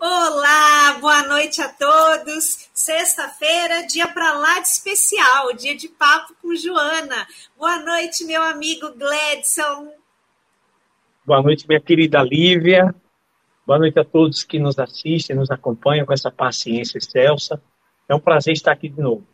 Olá, boa noite a todos. Sexta-feira, dia para lá de especial, dia de papo com Joana. Boa noite, meu amigo Gledson. Boa noite, minha querida Lívia. Boa noite a todos que nos assistem, nos acompanham com essa paciência excelsa. É um prazer estar aqui de novo.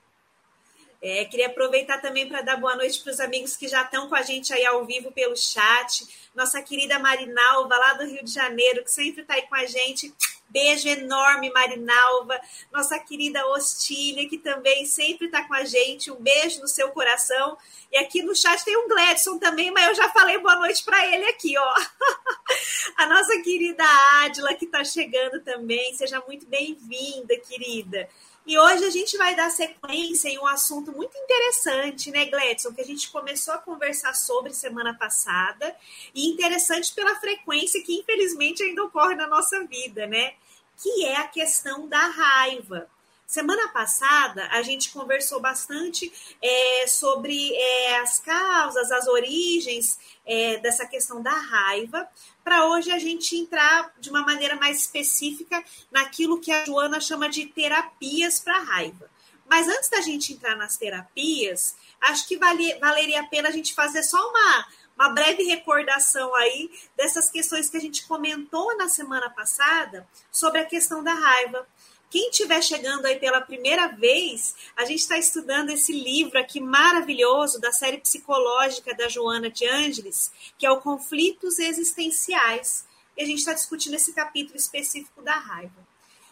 É, queria aproveitar também para dar boa noite para os amigos que já estão com a gente aí ao vivo pelo chat. Nossa querida Marinalva, lá do Rio de Janeiro, que sempre está aí com a gente. Beijo enorme, Marinalva. Nossa querida Ostília, que também sempre está com a gente. Um beijo no seu coração. E aqui no chat tem um Gladson também, mas eu já falei boa noite para ele aqui, ó. A nossa querida Adila, que está chegando também. Seja muito bem-vinda, querida. E hoje a gente vai dar sequência em um assunto muito interessante, né, Gledson, que a gente começou a conversar sobre semana passada, e interessante pela frequência que infelizmente ainda ocorre na nossa vida, né? Que é a questão da raiva. Semana passada a gente conversou bastante é, sobre é, as causas, as origens é, dessa questão da raiva, para hoje a gente entrar de uma maneira mais específica naquilo que a Joana chama de terapias para raiva. Mas antes da gente entrar nas terapias, acho que vale, valeria a pena a gente fazer só uma, uma breve recordação aí dessas questões que a gente comentou na semana passada sobre a questão da raiva. Quem estiver chegando aí pela primeira vez, a gente está estudando esse livro aqui maravilhoso da série psicológica da Joana de Ângeles, que é o Conflitos Existenciais. E a gente está discutindo esse capítulo específico da raiva.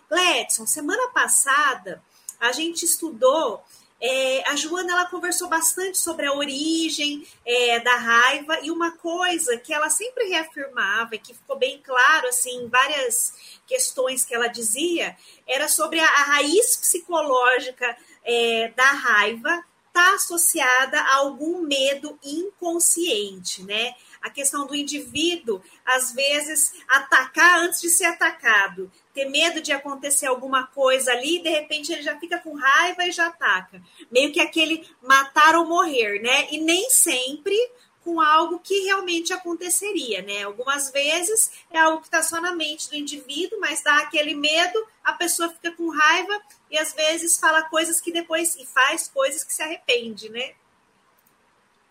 Gledson, semana passada a gente estudou é, a Joana ela conversou bastante sobre a origem é, da raiva e uma coisa que ela sempre reafirmava e que ficou bem claro assim em várias questões que ela dizia era sobre a, a raiz psicológica é, da raiva está associada a algum medo inconsciente, né? A questão do indivíduo, às vezes, atacar antes de ser atacado, ter medo de acontecer alguma coisa ali, de repente ele já fica com raiva e já ataca. Meio que aquele matar ou morrer, né? E nem sempre com algo que realmente aconteceria, né? Algumas vezes é algo que está só na mente do indivíduo, mas dá aquele medo, a pessoa fica com raiva e às vezes fala coisas que depois e faz coisas que se arrepende, né?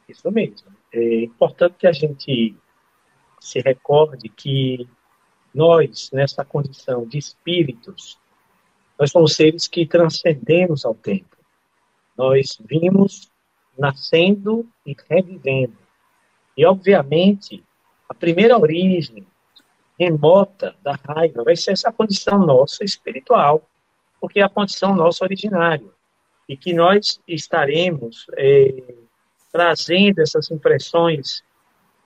Isso mesmo. É importante que a gente se recorde que nós, nessa condição de espíritos, nós somos seres que transcendemos ao tempo. Nós vimos nascendo e revivendo. E, obviamente, a primeira origem remota da raiva vai ser essa condição nossa espiritual, porque é a condição nossa originária. E que nós estaremos é, trazendo essas impressões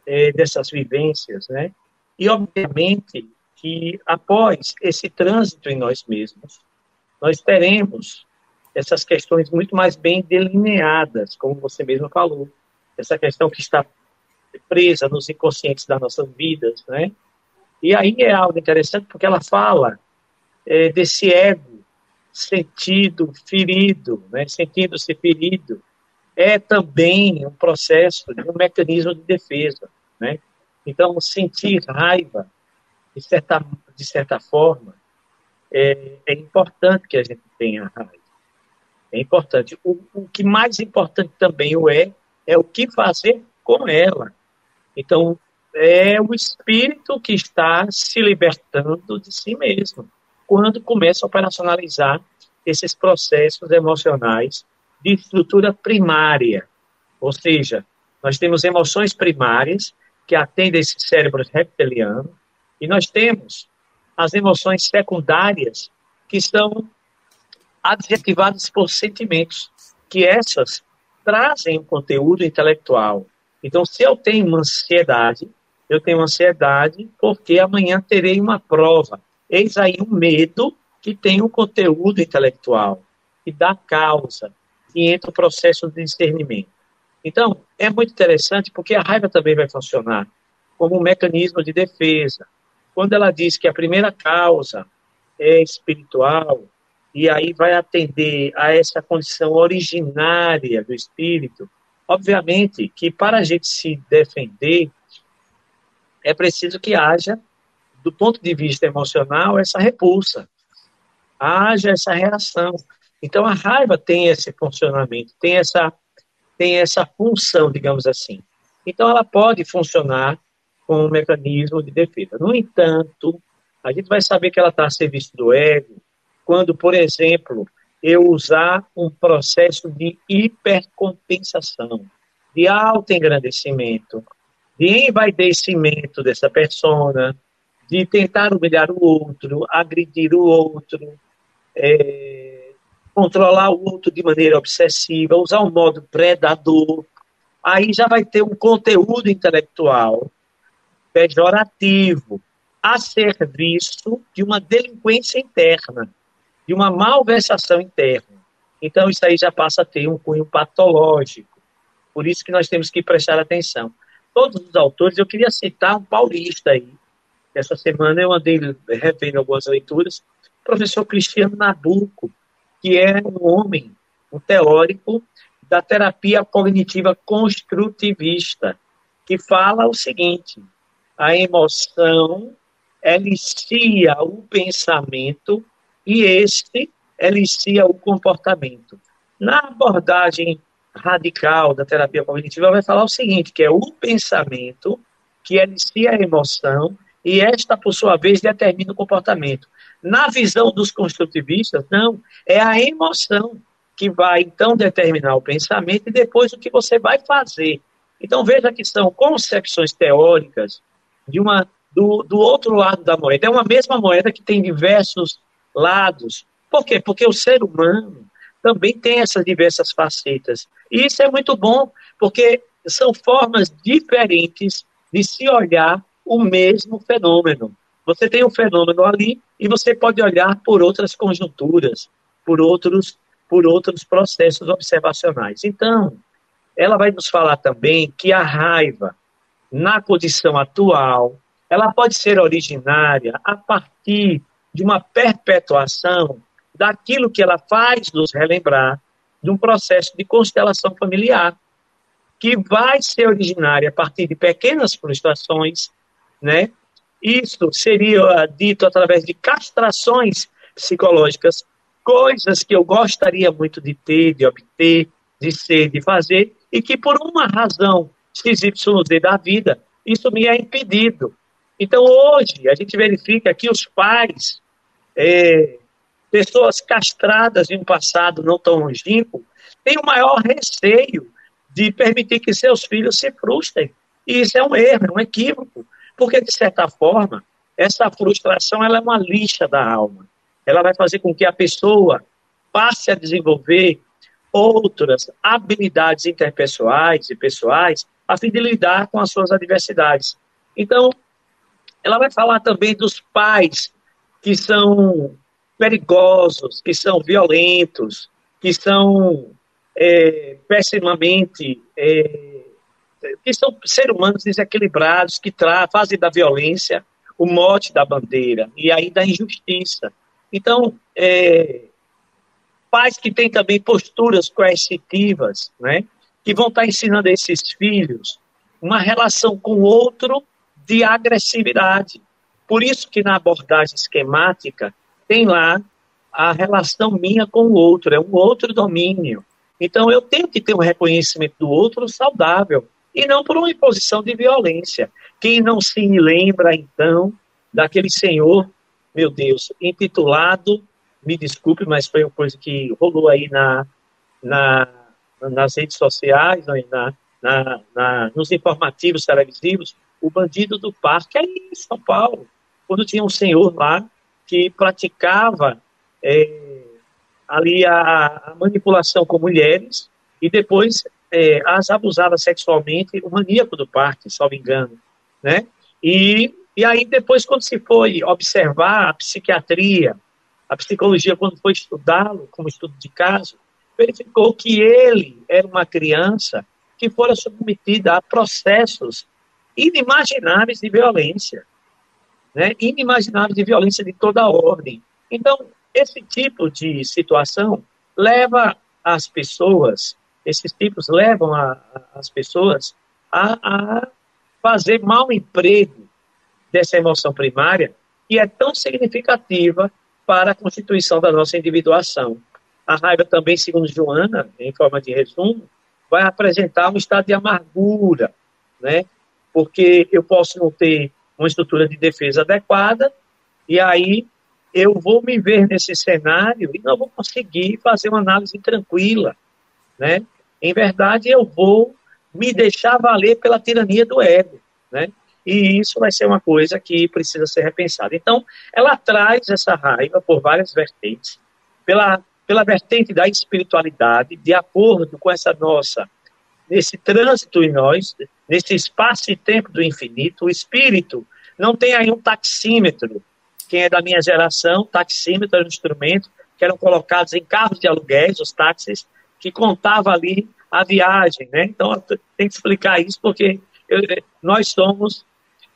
é, dessas vivências, né? E, obviamente, que após esse trânsito em nós mesmos, nós teremos essas questões muito mais bem delineadas, como você mesmo falou. Essa questão que está presa nos inconscientes das nossas vidas, né? E aí é algo interessante porque ela fala é, desse ego sentido ferido, né? Sentindo-se ferido, é também um processo de um mecanismo de defesa, né? Então, sentir raiva, de certa, de certa forma, é, é importante que a gente tenha raiva. É importante. O, o que mais importante também o é, é o que fazer com ela. Então, é o espírito que está se libertando de si mesmo quando começa a operacionalizar esses processos emocionais de estrutura primária. Ou seja, nós temos emoções primárias que atendem esse cérebro reptiliano e nós temos as emoções secundárias que são adjetivadas por sentimentos, que essas trazem um conteúdo intelectual, então, se eu tenho uma ansiedade, eu tenho ansiedade porque amanhã terei uma prova. Eis aí um medo que tem um conteúdo intelectual, que dá causa, e entra o processo de discernimento. Então, é muito interessante porque a raiva também vai funcionar como um mecanismo de defesa. Quando ela diz que a primeira causa é espiritual, e aí vai atender a essa condição originária do espírito, Obviamente que para a gente se defender, é preciso que haja do ponto de vista emocional, essa repulsa, haja essa reação. Então, a raiva tem esse funcionamento, tem essa, tem essa função, digamos assim. Então, ela pode funcionar como um mecanismo de defesa. No entanto, a gente vai saber que ela está a serviço do ego quando, por exemplo, eu usar um processo de hipercompensação, de autoengrandecimento, de envaidecimento dessa persona, de tentar humilhar o outro, agredir o outro, é, controlar o outro de maneira obsessiva, usar um modo predador, aí já vai ter um conteúdo intelectual pejorativo a serviço de uma delinquência interna, de uma malversação interna. Então, isso aí já passa a ter um cunho patológico. Por isso que nós temos que prestar atenção. Todos os autores, eu queria citar um paulista aí. Essa semana eu andei revendo algumas leituras. Professor Cristiano Nabuco, que é um homem, um teórico da terapia cognitiva construtivista, que fala o seguinte: a emoção elicia o pensamento e este elicia o comportamento. Na abordagem radical da terapia cognitiva, vai falar o seguinte, que é o pensamento que elicia a emoção e esta, por sua vez, determina o comportamento. Na visão dos construtivistas, não, é a emoção que vai, então, determinar o pensamento e depois o que você vai fazer. Então, veja que são concepções teóricas de uma do, do outro lado da moeda. É uma mesma moeda que tem diversos lados. Por quê? Porque o ser humano também tem essas diversas facetas. E isso é muito bom, porque são formas diferentes de se olhar o mesmo fenômeno. Você tem um fenômeno ali e você pode olhar por outras conjunturas, por outros, por outros processos observacionais. Então, ela vai nos falar também que a raiva, na condição atual, ela pode ser originária a partir de uma perpetuação daquilo que ela faz nos relembrar de um processo de constelação familiar, que vai ser originária a partir de pequenas frustrações, né? Isso seria dito através de castrações psicológicas, coisas que eu gostaria muito de ter, de obter, de ser, de fazer, e que por uma razão XYZ da vida, isso me é impedido. Então, hoje, a gente verifica que os pais, é, pessoas castradas em um passado não tão longínquo, têm o maior receio de permitir que seus filhos se frustrem. E isso é um erro, é um equívoco, porque, de certa forma, essa frustração ela é uma lixa da alma. Ela vai fazer com que a pessoa passe a desenvolver outras habilidades interpessoais e pessoais a fim de lidar com as suas adversidades. Então, ela vai falar também dos pais que são perigosos, que são violentos, que são é, pessimamente. É, que são seres humanos desequilibrados, que fazem da violência o mote da bandeira e aí da injustiça. Então, é, pais que têm também posturas coercitivas, né, que vão estar ensinando a esses filhos uma relação com o outro de agressividade. Por isso que na abordagem esquemática tem lá a relação minha com o outro, é um outro domínio. Então eu tenho que ter um reconhecimento do outro saudável e não por uma imposição de violência. Quem não se lembra então daquele senhor, meu Deus, intitulado, me desculpe, mas foi uma coisa que rolou aí na, na nas redes sociais, na, na, na, nos informativos televisivos, o bandido do parque aí em São Paulo, quando tinha um senhor lá que praticava é, ali a, a, manipulação com mulheres e depois é, as abusava sexualmente, o maníaco do parque, me engano, né? E, e aí depois, quando se foi observar a psiquiatria, a psicologia, quando foi estudá-lo como estudo de caso, verificou que ele era uma criança que fora submetida a processos inimagináveis de violência, né? inimagináveis de violência de toda ordem. Então, esse tipo de situação leva as pessoas, esses tipos levam a, a, as pessoas a, a fazer mau emprego dessa emoção primária que é tão significativa para a constituição da nossa individuação. A raiva também, segundo Joana, em forma de resumo, vai apresentar um estado de amargura, né? Porque eu posso não ter uma estrutura de defesa adequada e aí eu vou me ver nesse cenário e não vou conseguir fazer uma análise tranquila, né? Em verdade, eu vou me deixar valer pela tirania do ego, né? E isso vai ser uma coisa que precisa ser repensada. Então, ela traz essa raiva por várias vertentes, pela, pela vertente da espiritualidade, de acordo com essa nossa, nesse trânsito em nós, nesse espaço e tempo do infinito, o espírito não tem aí um taxímetro. Quem é da minha geração, taxímetro era um instrumento que eram colocados em carros de aluguéis, os táxis, que contava ali a viagem, né? Então, tem que explicar isso porque eu, nós somos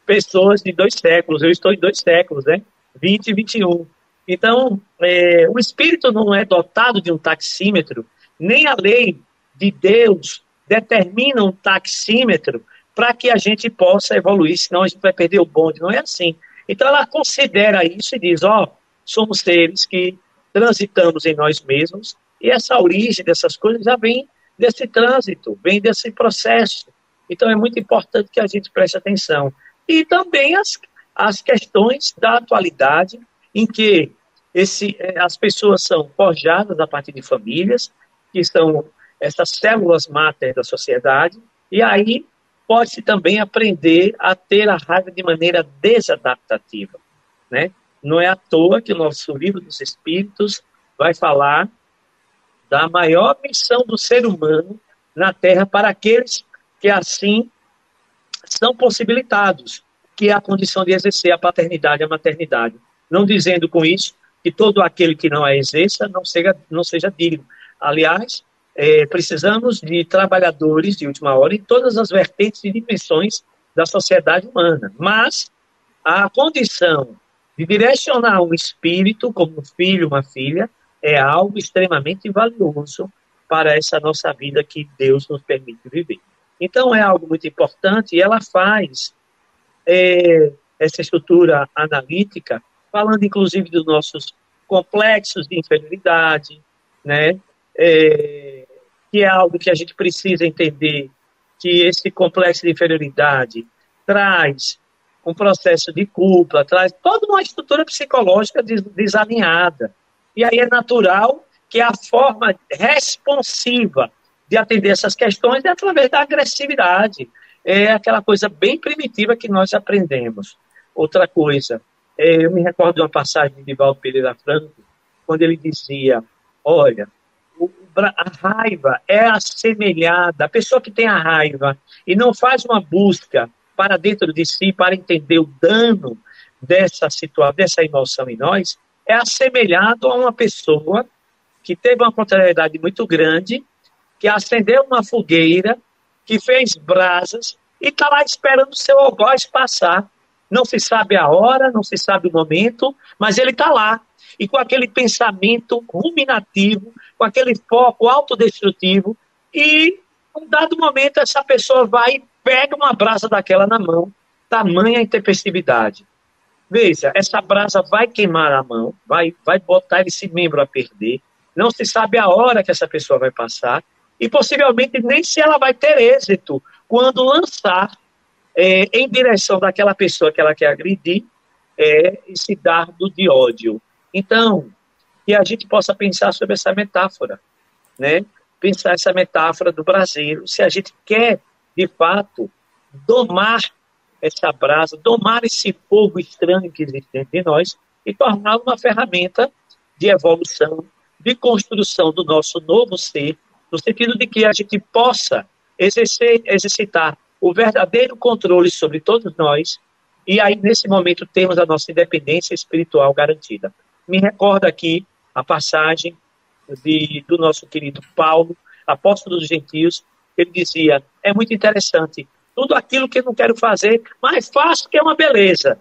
pessoas de dois séculos, eu estou em dois séculos, né? 20 e 21. Então, é, o espírito não é dotado de um taxímetro, nem a lei de Deus determina um taxímetro para que a gente possa evoluir, senão a gente vai perder o bonde. Não é assim. Então, ela considera isso e diz: ó, oh, somos seres que transitamos em nós mesmos, e essa origem dessas coisas já vem desse trânsito, vem desse processo. Então, é muito importante que a gente preste atenção e também as, as questões da atualidade, em que esse, é, as pessoas são forjadas a partir de famílias, que são essas células máter da sociedade, e aí pode-se também aprender a ter a raiva de maneira desadaptativa. Né? Não é à toa que o nosso livro dos Espíritos vai falar da maior missão do ser humano na Terra para aqueles que assim são possibilitados, que é a condição de exercer a paternidade e a maternidade. Não dizendo com isso que todo aquele que não a exerça não seja, não seja digno. Aliás, é, precisamos de trabalhadores de última hora em todas as vertentes e dimensões da sociedade humana. Mas a condição de direcionar um espírito, como um filho, uma filha, é algo extremamente valioso para essa nossa vida que Deus nos permite viver. Então, é algo muito importante e ela faz é, essa estrutura analítica, falando inclusive dos nossos complexos de inferioridade, né? É, que é algo que a gente precisa entender que esse complexo de inferioridade traz um processo de culpa, traz toda uma estrutura psicológica desalinhada. E aí é natural que a forma responsiva de atender essas questões é através da agressividade. É aquela coisa bem primitiva que nós aprendemos. Outra coisa, é, eu me recordo de uma passagem de Valdo Pereira Franco, quando ele dizia: Olha, a raiva é assemelhada, a pessoa que tem a raiva e não faz uma busca para dentro de si para entender o dano dessa situação, dessa emoção em nós, é assemelhado a uma pessoa que teve uma contrariedade muito grande que acendeu uma fogueira, que fez brasas e está lá esperando o seu algoz passar. Não se sabe a hora, não se sabe o momento, mas ele está lá. E com aquele pensamento ruminativo, com aquele foco autodestrutivo, e um dado momento essa pessoa vai e pega uma brasa daquela na mão, tamanha intempestividade. Veja, essa brasa vai queimar a mão, vai, vai botar esse membro a perder, não se sabe a hora que essa pessoa vai passar, e possivelmente nem se ela vai ter êxito quando lançar é, em direção daquela pessoa que ela quer agredir é, esse dardo de ódio. Então, que a gente possa pensar sobre essa metáfora, né? Pensar essa metáfora do Brasil, se a gente quer, de fato, domar essa brasa, domar esse fogo estranho que existe dentro de nós e torná-lo uma ferramenta de evolução, de construção do nosso novo ser, no sentido de que a gente possa exercer, exercitar o verdadeiro controle sobre todos nós e aí, nesse momento, temos a nossa independência espiritual garantida. Me recorda aqui a passagem de, do nosso querido Paulo, apóstolo dos gentios, ele dizia, é muito interessante, tudo aquilo que eu não quero fazer, mas faço que é uma beleza,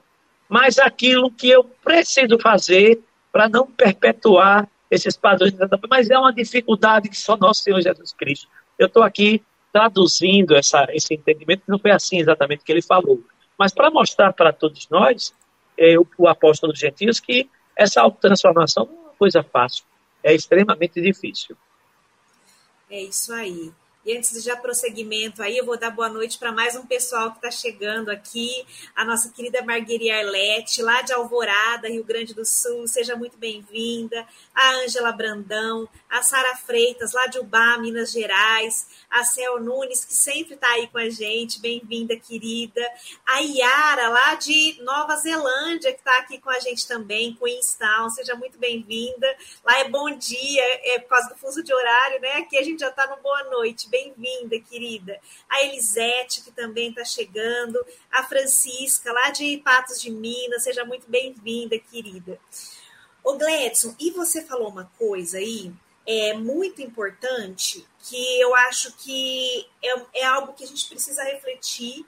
mas aquilo que eu preciso fazer para não perpetuar esses padrões, mas é uma dificuldade que só nosso Senhor Jesus Cristo. Eu estou aqui traduzindo essa, esse entendimento, não foi assim exatamente que ele falou, mas para mostrar para todos nós, é, o, o apóstolo Gentios, que essa autotransformação não é uma coisa fácil, é extremamente difícil. É isso aí. E antes de já prosseguimento aí, eu vou dar boa noite para mais um pessoal que está chegando aqui. A nossa querida Marguerite Arlete, lá de Alvorada, Rio Grande do Sul, seja muito bem-vinda. A Ângela Brandão, a Sara Freitas, lá de Ubá, Minas Gerais. A Cel Nunes, que sempre está aí com a gente, bem-vinda, querida. A Yara, lá de Nova Zelândia, que está aqui com a gente também, Queenstown, seja muito bem-vinda. Lá é bom dia, é por causa do fuso de horário, né? Aqui a gente já está no boa noite bem-vinda, querida. A Elisete, que também está chegando. A Francisca, lá de Patos de Minas, seja muito bem-vinda, querida. Ô, Gledson, e você falou uma coisa aí é muito importante que eu acho que é, é algo que a gente precisa refletir,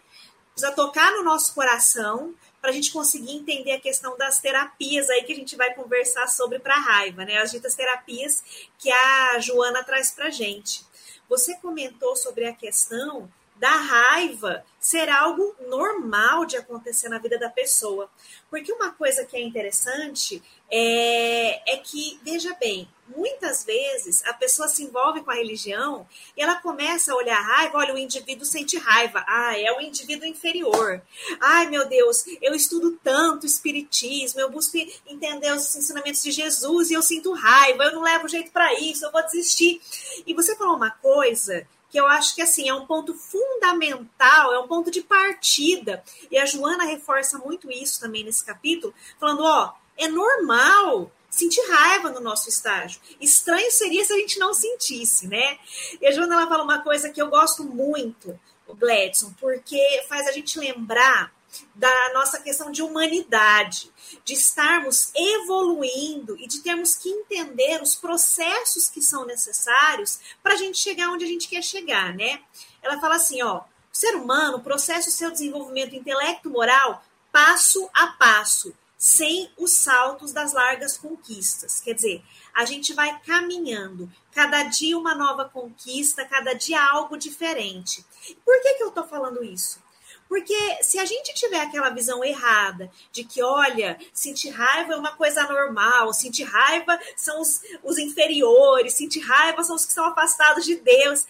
precisa tocar no nosso coração para a gente conseguir entender a questão das terapias aí que a gente vai conversar sobre para raiva, né? As ditas terapias que a Joana traz para gente. Você comentou sobre a questão da raiva ser algo normal de acontecer na vida da pessoa. Porque uma coisa que é interessante é, é que, veja bem, muitas vezes a pessoa se envolve com a religião e ela começa a olhar raiva, olha, o indivíduo sente raiva, ah, é o indivíduo inferior. Ai, meu Deus, eu estudo tanto espiritismo, eu busco entender os ensinamentos de Jesus e eu sinto raiva, eu não levo jeito para isso, eu vou desistir. E você falou uma coisa que eu acho que assim é um ponto fundamental, é um ponto de partida. E a Joana reforça muito isso também nesse capítulo, falando, ó, é normal sentir raiva no nosso estágio. Estranho seria se a gente não sentisse, né? E a Joana ela fala uma coisa que eu gosto muito, o Gladson, porque faz a gente lembrar da nossa questão de humanidade, de estarmos evoluindo e de termos que entender os processos que são necessários para a gente chegar onde a gente quer chegar, né? Ela fala assim, ó, o ser humano processa o seu desenvolvimento intelecto-moral passo a passo, sem os saltos das largas conquistas. Quer dizer, a gente vai caminhando, cada dia uma nova conquista, cada dia algo diferente. Por que, que eu estou falando isso? Porque se a gente tiver aquela visão errada de que, olha, sentir raiva é uma coisa normal, sentir raiva são os, os inferiores, sentir raiva são os que são afastados de Deus,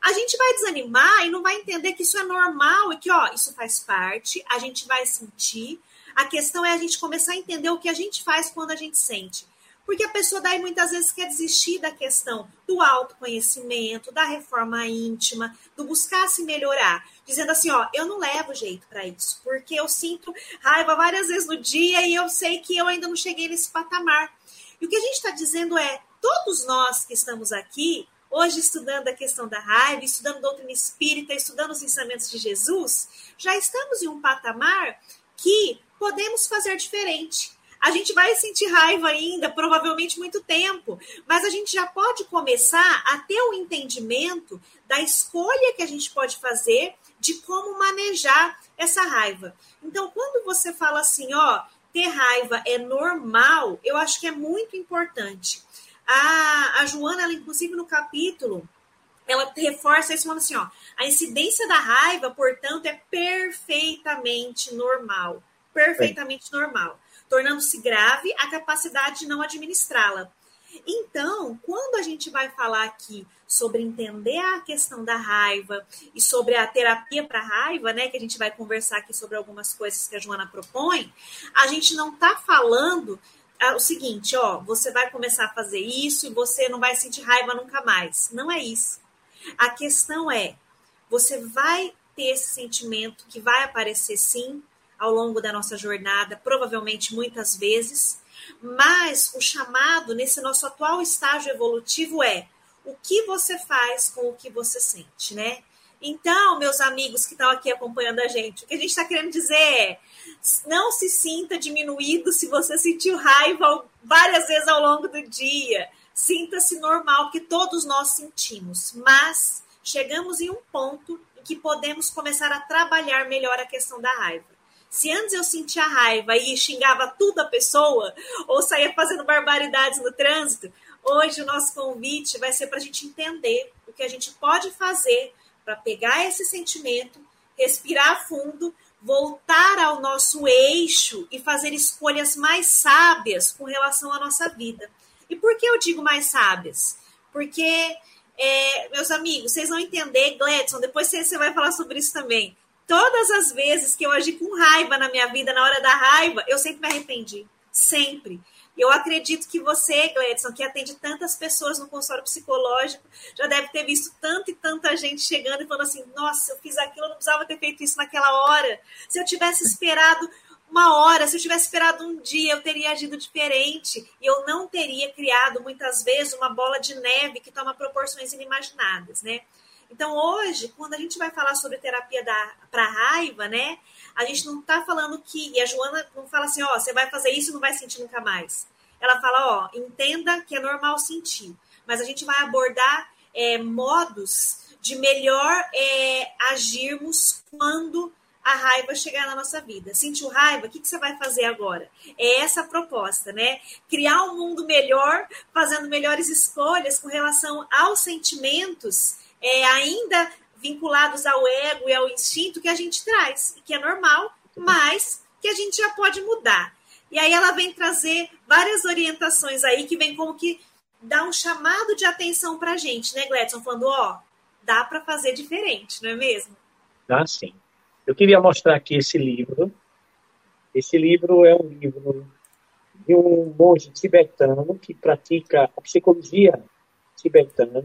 a gente vai desanimar e não vai entender que isso é normal e que, ó, isso faz parte, a gente vai sentir, a questão é a gente começar a entender o que a gente faz quando a gente sente. Porque a pessoa daí muitas vezes quer desistir da questão do autoconhecimento, da reforma íntima, do buscar se melhorar, dizendo assim, ó, eu não levo jeito para isso, porque eu sinto raiva várias vezes no dia e eu sei que eu ainda não cheguei nesse patamar. E o que a gente está dizendo é, todos nós que estamos aqui, hoje estudando a questão da raiva, estudando doutrina espírita, estudando os ensinamentos de Jesus, já estamos em um patamar que podemos fazer diferente. A gente vai sentir raiva ainda, provavelmente muito tempo, mas a gente já pode começar a ter o um entendimento da escolha que a gente pode fazer de como manejar essa raiva. Então, quando você fala assim, ó, ter raiva é normal, eu acho que é muito importante. A, a Joana, ela, inclusive, no capítulo, ela reforça isso falando assim, ó, a incidência da raiva, portanto, é perfeitamente normal perfeitamente é. normal, tornando-se grave a capacidade de não administrá-la. Então, quando a gente vai falar aqui sobre entender a questão da raiva e sobre a terapia para raiva, né, que a gente vai conversar aqui sobre algumas coisas que a Joana propõe, a gente não está falando ah, o seguinte, ó, você vai começar a fazer isso e você não vai sentir raiva nunca mais. Não é isso. A questão é, você vai ter esse sentimento que vai aparecer sim, ao longo da nossa jornada, provavelmente muitas vezes, mas o chamado nesse nosso atual estágio evolutivo é o que você faz com o que você sente, né? Então, meus amigos que estão aqui acompanhando a gente, o que a gente está querendo dizer é: não se sinta diminuído se você sentiu raiva várias vezes ao longo do dia. Sinta-se normal, que todos nós sentimos, mas chegamos em um ponto em que podemos começar a trabalhar melhor a questão da raiva. Se antes eu sentia raiva e xingava tudo a pessoa, ou saía fazendo barbaridades no trânsito, hoje o nosso convite vai ser para a gente entender o que a gente pode fazer para pegar esse sentimento, respirar fundo, voltar ao nosso eixo e fazer escolhas mais sábias com relação à nossa vida. E por que eu digo mais sábias? Porque, é, meus amigos, vocês vão entender, Gladson, depois você vai falar sobre isso também. Todas as vezes que eu agi com raiva na minha vida, na hora da raiva, eu sempre me arrependi. Sempre. Eu acredito que você, Gledson, que atende tantas pessoas no consultório psicológico, já deve ter visto tanta e tanta gente chegando e falando assim: nossa, eu fiz aquilo, eu não precisava ter feito isso naquela hora. Se eu tivesse esperado uma hora, se eu tivesse esperado um dia, eu teria agido diferente. E eu não teria criado, muitas vezes, uma bola de neve que toma proporções inimaginadas, né? Então, hoje, quando a gente vai falar sobre terapia para raiva, né? A gente não está falando que. E a Joana não fala assim, ó, você vai fazer isso e não vai sentir nunca mais. Ela fala, ó, entenda que é normal sentir. Mas a gente vai abordar é, modos de melhor é, agirmos quando a raiva chegar na nossa vida. Sentiu raiva? O que, que você vai fazer agora? É essa a proposta, né? Criar um mundo melhor, fazendo melhores escolhas com relação aos sentimentos, é, ainda vinculados ao ego e ao instinto que a gente traz, que é normal, mas que a gente já pode mudar. E aí ela vem trazer várias orientações aí que vem como que dar um chamado de atenção para a gente, né, Gledson? Falando, ó, dá para fazer diferente, não é mesmo? Dá sim. Eu queria mostrar aqui esse livro. Esse livro é um livro de um monge tibetano que pratica a psicologia tibetana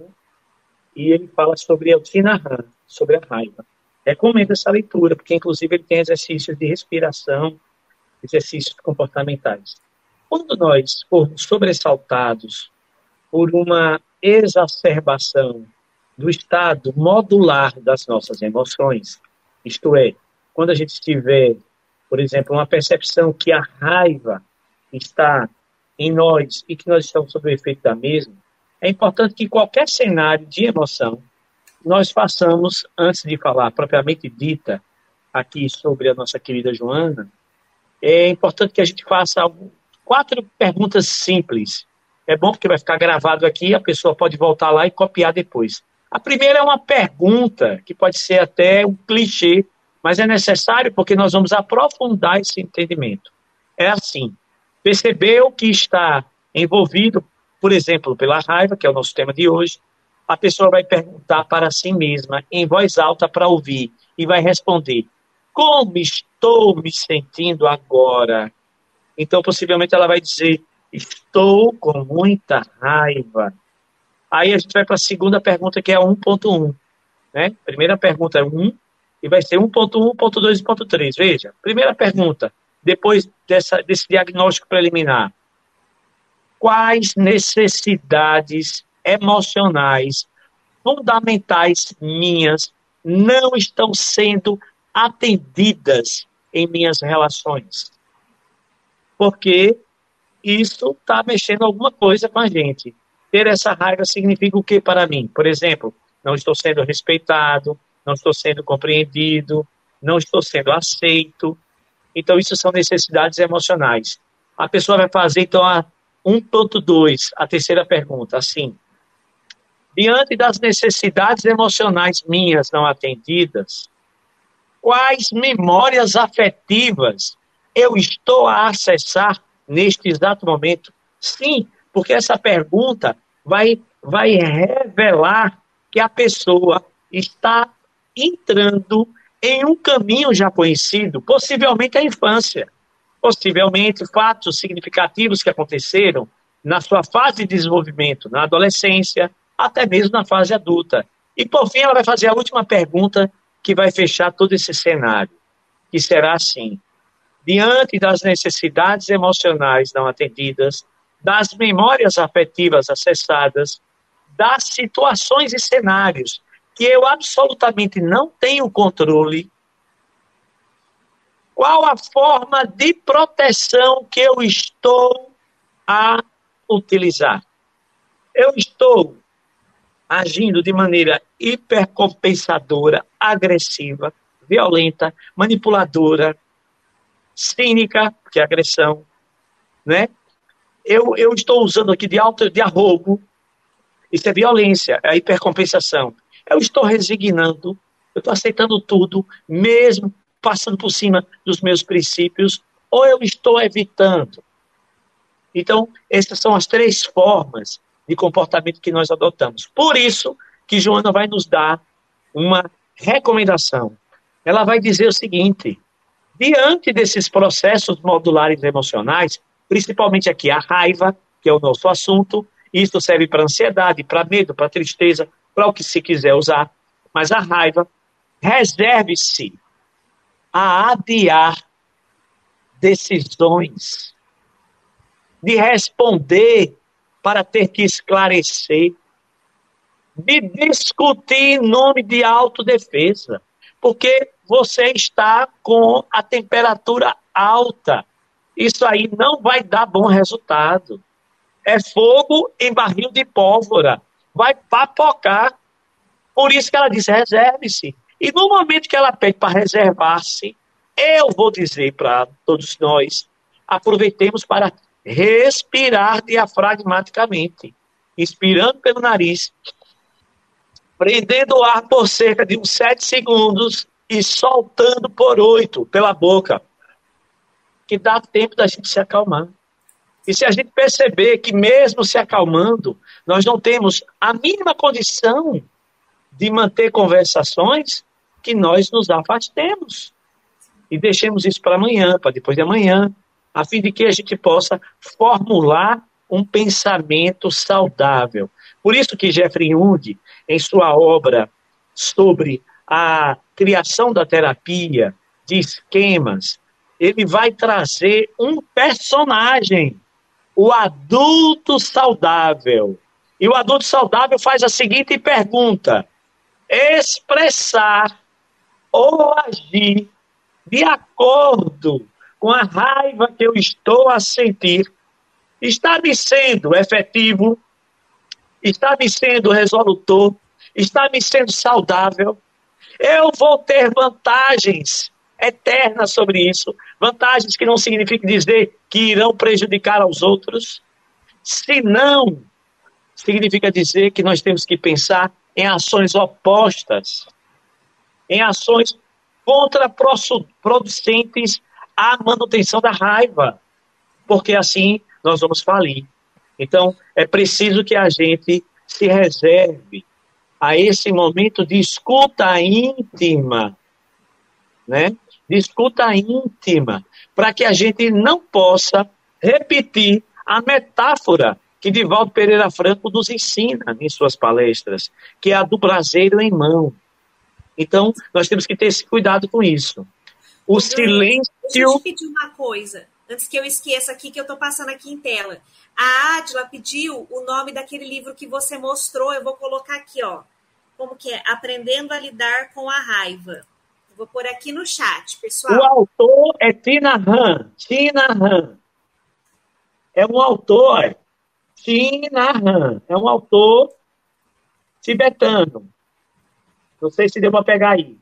e ele fala sobre o Tinahan, sobre a raiva. Recomendo essa leitura, porque inclusive ele tem exercícios de respiração, exercícios comportamentais. Quando nós formos sobressaltados por uma exacerbação do estado modular das nossas emoções, isto é, quando a gente tiver, por exemplo, uma percepção que a raiva está em nós e que nós estamos sob o efeito da mesma, é importante que qualquer cenário de emoção nós façamos, antes de falar propriamente dita aqui sobre a nossa querida Joana, é importante que a gente faça quatro perguntas simples. É bom porque vai ficar gravado aqui, a pessoa pode voltar lá e copiar depois. A primeira é uma pergunta, que pode ser até um clichê, mas é necessário porque nós vamos aprofundar esse entendimento. É assim: percebeu que está envolvido por exemplo, pela raiva, que é o nosso tema de hoje, a pessoa vai perguntar para si mesma, em voz alta para ouvir, e vai responder: Como estou me sentindo agora? Então, possivelmente, ela vai dizer: Estou com muita raiva. Aí a gente vai para a segunda pergunta, que é 1.1. Né? Primeira pergunta é 1, e vai ser 1.1, 1.2 e 1.3. Veja, primeira pergunta, depois dessa, desse diagnóstico preliminar quais necessidades emocionais fundamentais minhas não estão sendo atendidas em minhas relações. Porque isso está mexendo alguma coisa com a gente. Ter essa raiva significa o que para mim? Por exemplo, não estou sendo respeitado, não estou sendo compreendido, não estou sendo aceito. Então, isso são necessidades emocionais. A pessoa vai fazer, então, a 1.2, a terceira pergunta, assim. Diante das necessidades emocionais minhas não atendidas, quais memórias afetivas eu estou a acessar neste exato momento? Sim, porque essa pergunta vai, vai revelar que a pessoa está entrando em um caminho já conhecido, possivelmente a infância possivelmente fatos significativos que aconteceram na sua fase de desenvolvimento, na adolescência, até mesmo na fase adulta. E por fim, ela vai fazer a última pergunta que vai fechar todo esse cenário, que será assim: diante das necessidades emocionais não atendidas, das memórias afetivas acessadas, das situações e cenários que eu absolutamente não tenho controle, qual a forma de proteção que eu estou a utilizar? Eu estou agindo de maneira hipercompensadora, agressiva, violenta, manipuladora, cínica, que é agressão, né? Eu, eu estou usando aqui de alto de arrobo, isso é violência, é hipercompensação. Eu estou resignando, eu estou aceitando tudo, mesmo passando por cima dos meus princípios ou eu estou evitando. Então, essas são as três formas de comportamento que nós adotamos. Por isso que Joana vai nos dar uma recomendação. Ela vai dizer o seguinte: diante desses processos modulares emocionais, principalmente aqui a raiva, que é o nosso assunto, isso serve para ansiedade, para medo, para tristeza, para o que se quiser usar, mas a raiva, reserve-se a adiar decisões, de responder para ter que esclarecer, de discutir em nome de autodefesa, porque você está com a temperatura alta. Isso aí não vai dar bom resultado. É fogo em barril de pólvora. Vai papocar. Por isso que ela diz: reserve-se. E no momento que ela pede para reservar-se, eu vou dizer para todos nós: aproveitemos para respirar diafragmaticamente, inspirando pelo nariz, prendendo o ar por cerca de uns 7 segundos e soltando por 8 pela boca, que dá tempo da gente se acalmar. E se a gente perceber que, mesmo se acalmando, nós não temos a mínima condição de manter conversações, que nós nos afastemos. E deixemos isso para amanhã, para depois de amanhã, a fim de que a gente possa formular um pensamento saudável. Por isso que Jeffrey Young, em sua obra sobre a criação da terapia de esquemas, ele vai trazer um personagem, o adulto saudável. E o adulto saudável faz a seguinte pergunta: expressar ou agir de acordo com a raiva que eu estou a sentir, está me sendo efetivo, está me sendo resolutor, está me sendo saudável. Eu vou ter vantagens eternas sobre isso, vantagens que não significa dizer que irão prejudicar aos outros. Se não, significa dizer que nós temos que pensar em ações opostas, em ações contraproducentes a manutenção da raiva, porque assim nós vamos falir. Então, é preciso que a gente se reserve a esse momento de escuta íntima, né? De escuta íntima, para que a gente não possa repetir a metáfora que Divaldo Pereira Franco nos ensina em suas palestras, que é a do braseiro em mão. Então, nós temos que ter esse cuidado com isso. O silêncio. Deixa eu te pedir uma coisa, antes que eu esqueça aqui, que eu estou passando aqui em tela. A Adila pediu o nome daquele livro que você mostrou, eu vou colocar aqui, ó. Como que é? Aprendendo a lidar com a raiva. vou pôr aqui no chat, pessoal. O autor é Tina Han. Tina Han. É um autor. Tina Han. É um autor tibetano. Não sei se deu para pegar aí.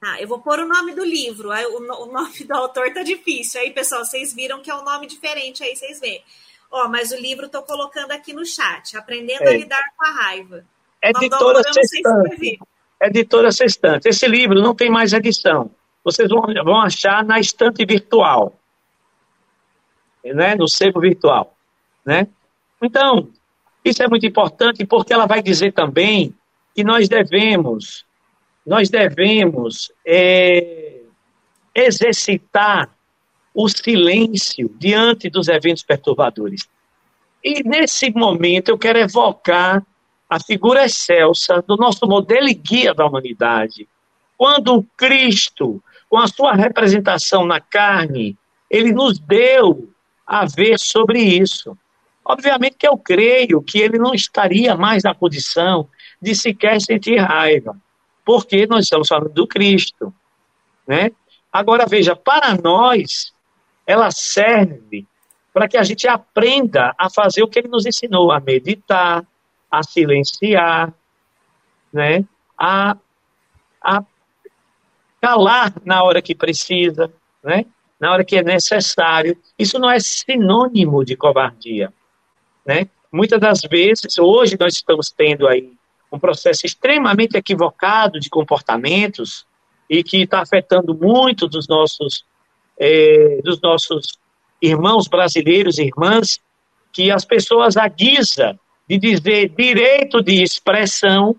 Ah, eu vou pôr o nome do livro. O, nome do autor tá difícil. Aí, pessoal, vocês viram que é um nome diferente aí, vocês vêem. Ó, mas o livro estou colocando aqui no chat, Aprendendo é. a Lidar com a Raiva. Editora Sextante. Editora Sextante. Esse livro não tem mais edição. Vocês vão, vão achar na estante virtual. Né? No sebo virtual. Né? Então, isso é muito importante porque ela vai dizer também que nós devemos nós devemos é, exercitar o silêncio diante dos eventos perturbadores. E nesse momento eu quero evocar a figura excelsa do nosso modelo e guia da humanidade. Quando Cristo, com a sua representação na carne, ele nos deu a ver sobre isso. Obviamente que eu creio que ele não estaria mais na condição de sequer sentir raiva porque nós estamos falando do Cristo, né? Agora veja, para nós ela serve para que a gente aprenda a fazer o que ele nos ensinou, a meditar, a silenciar, né? A, a calar na hora que precisa, né? Na hora que é necessário. Isso não é sinônimo de covardia, né? Muitas das vezes, hoje nós estamos tendo aí um processo extremamente equivocado de comportamentos, e que está afetando muito dos nossos, é, dos nossos irmãos brasileiros e irmãs, que as pessoas, à guisa de dizer direito de expressão,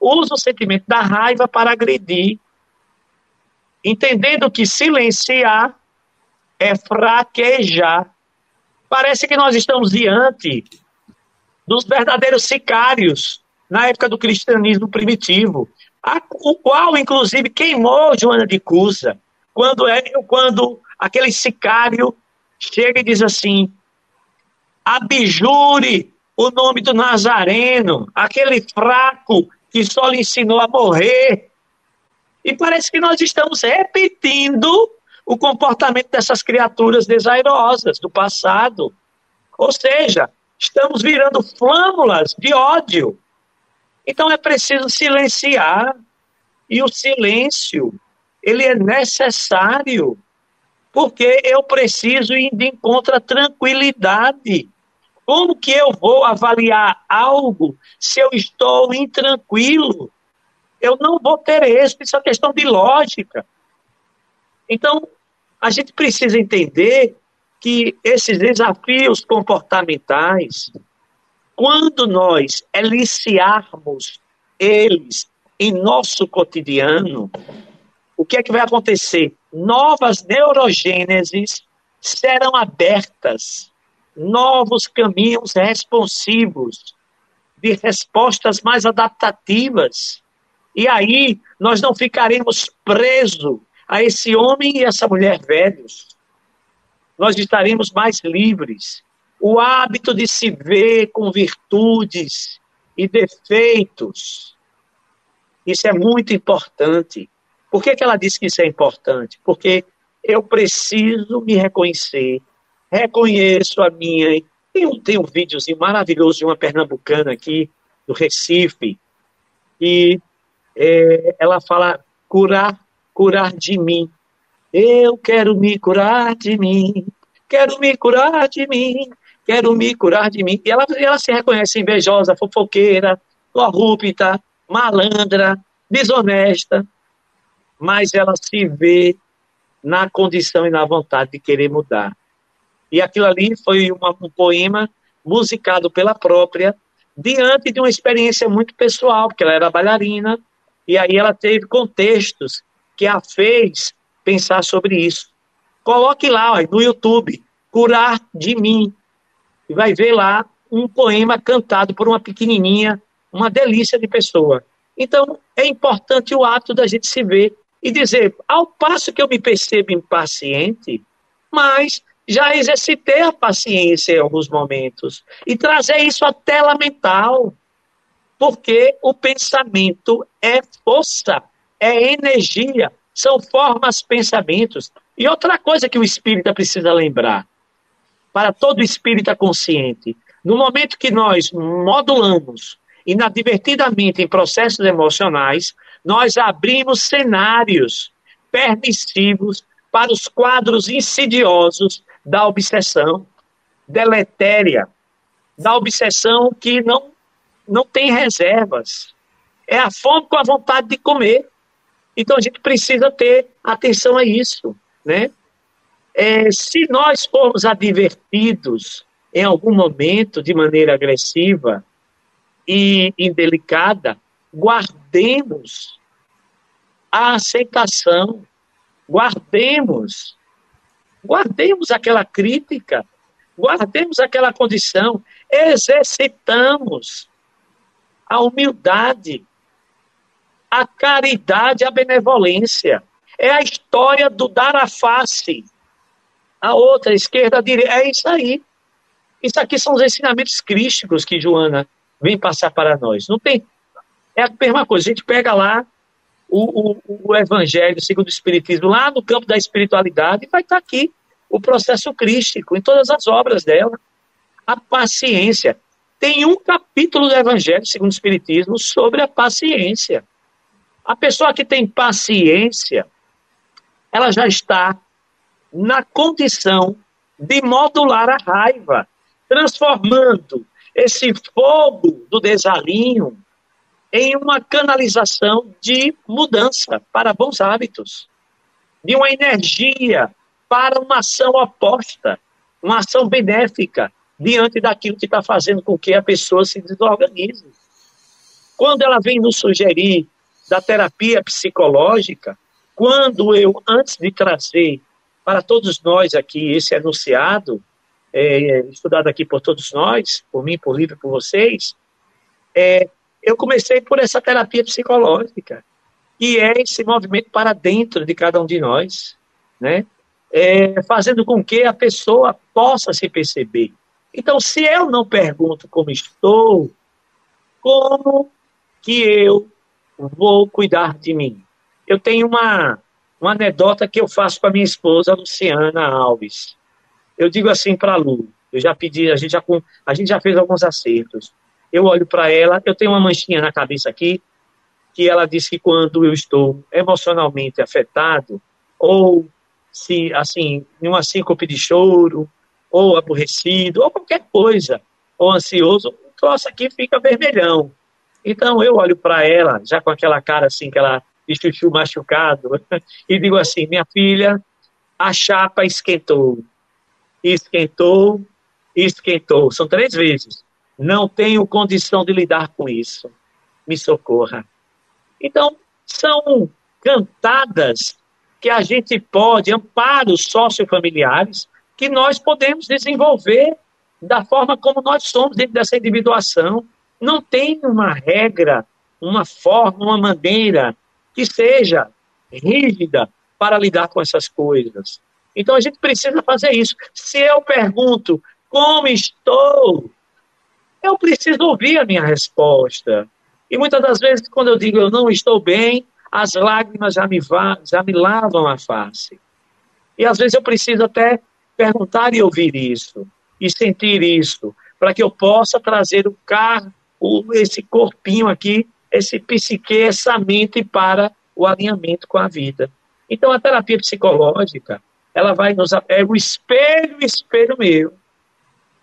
usam o sentimento da raiva para agredir, entendendo que silenciar é fraquejar. Parece que nós estamos diante dos verdadeiros sicários na época do cristianismo primitivo, o qual, inclusive, queimou Joana de Cusa, quando, é, quando aquele sicário chega e diz assim: abjure o nome do Nazareno, aquele fraco que só lhe ensinou a morrer. E parece que nós estamos repetindo o comportamento dessas criaturas desairosas do passado. Ou seja, estamos virando flâmulas de ódio. Então é preciso silenciar. E o silêncio, ele é necessário, porque eu preciso ir de encontro à tranquilidade. Como que eu vou avaliar algo se eu estou intranquilo? Eu não vou ter êxito, isso é questão de lógica. Então, a gente precisa entender que esses desafios comportamentais, quando nós eliciarmos eles em nosso cotidiano, o que é que vai acontecer? Novas neurogêneses serão abertas, novos caminhos responsivos, de respostas mais adaptativas. E aí nós não ficaremos presos a esse homem e essa mulher velhos. Nós estaremos mais livres. O hábito de se ver com virtudes e defeitos. Isso é muito importante. Por que, que ela disse que isso é importante? Porque eu preciso me reconhecer. Reconheço a minha. Tem um, tem um videozinho maravilhoso de uma pernambucana aqui, do Recife, e é, ela fala curar curar de mim. Eu quero me curar de mim. Quero me curar de mim. Quero me curar de mim. E ela, ela se reconhece invejosa, fofoqueira, corrupta, malandra, desonesta. Mas ela se vê na condição e na vontade de querer mudar. E aquilo ali foi uma, um poema musicado pela própria, diante de uma experiência muito pessoal, porque ela era bailarina, e aí ela teve contextos que a fez pensar sobre isso. Coloque lá ó, no YouTube, Curar de Mim, e vai ver lá um poema cantado por uma pequenininha, uma delícia de pessoa. Então, é importante o ato da gente se ver e dizer, ao passo que eu me percebo impaciente, mas já exercitei a paciência em alguns momentos e trazer isso à tela mental, porque o pensamento é força é energia, são formas, pensamentos. E outra coisa que o espírita precisa lembrar, para todo espírita consciente, no momento que nós modulamos inadvertidamente em processos emocionais, nós abrimos cenários permissivos para os quadros insidiosos da obsessão deletéria, da obsessão que não, não tem reservas. É a fome com a vontade de comer. Então a gente precisa ter atenção a isso, né? É, se nós formos advertidos em algum momento de maneira agressiva e indelicada, guardemos a aceitação, guardemos, guardemos aquela crítica, guardemos aquela condição, exercitamos a humildade, a caridade, a benevolência. É a história do dar a face. A outra, a esquerda, a direita. É isso aí. Isso aqui são os ensinamentos crísticos que Joana vem passar para nós. Não tem. É a mesma coisa. A gente pega lá o, o, o Evangelho segundo o Espiritismo, lá no campo da espiritualidade, e vai estar aqui o processo crístico, em todas as obras dela. A paciência. Tem um capítulo do Evangelho segundo o Espiritismo sobre a paciência. A pessoa que tem paciência, ela já está na condição de modular a raiva, transformando esse fogo do desalinho em uma canalização de mudança para bons hábitos, de uma energia para uma ação oposta, uma ação benéfica diante daquilo que está fazendo com que a pessoa se desorganize. Quando ela vem nos sugerir da terapia psicológica, quando eu, antes de trazer para todos nós aqui esse enunciado, é, estudado aqui por todos nós, por mim, por livro, por vocês, é, eu comecei por essa terapia psicológica, que é esse movimento para dentro de cada um de nós, né? É, fazendo com que a pessoa possa se perceber. Então, se eu não pergunto como estou, como que eu vou cuidar de mim? Eu tenho uma, uma anedota que eu faço com a minha esposa, Luciana Alves. Eu digo assim para a Lu, eu já pedi, a gente já, a gente já fez alguns acertos eu olho para ela, eu tenho uma manchinha na cabeça aqui, que ela diz que quando eu estou emocionalmente afetado, ou se, assim, em uma síncope de choro, ou aborrecido, ou qualquer coisa, ou ansioso, o troço aqui fica vermelhão. Então eu olho para ela, já com aquela cara assim, que ela chuchu machucado, e digo assim: minha filha, a chapa esquentou. Esquentou, esquentou. São três vezes. Não tenho condição de lidar com isso. Me socorra. Então, são cantadas que a gente pode, amparos sociofamiliares, que nós podemos desenvolver da forma como nós somos dentro dessa individuação. Não tem uma regra, uma forma, uma maneira que seja rígida para lidar com essas coisas. Então a gente precisa fazer isso. Se eu pergunto como estou, eu preciso ouvir a minha resposta. E muitas das vezes, quando eu digo eu não estou bem, as lágrimas já me, já me lavam a face. E às vezes eu preciso até perguntar e ouvir isso, e sentir isso, para que eu possa trazer o carro, esse corpinho aqui, esse psique, essa mente para o alinhamento com a vida. Então a terapia psicológica, ela vai nos. É o espelho, espelho meu.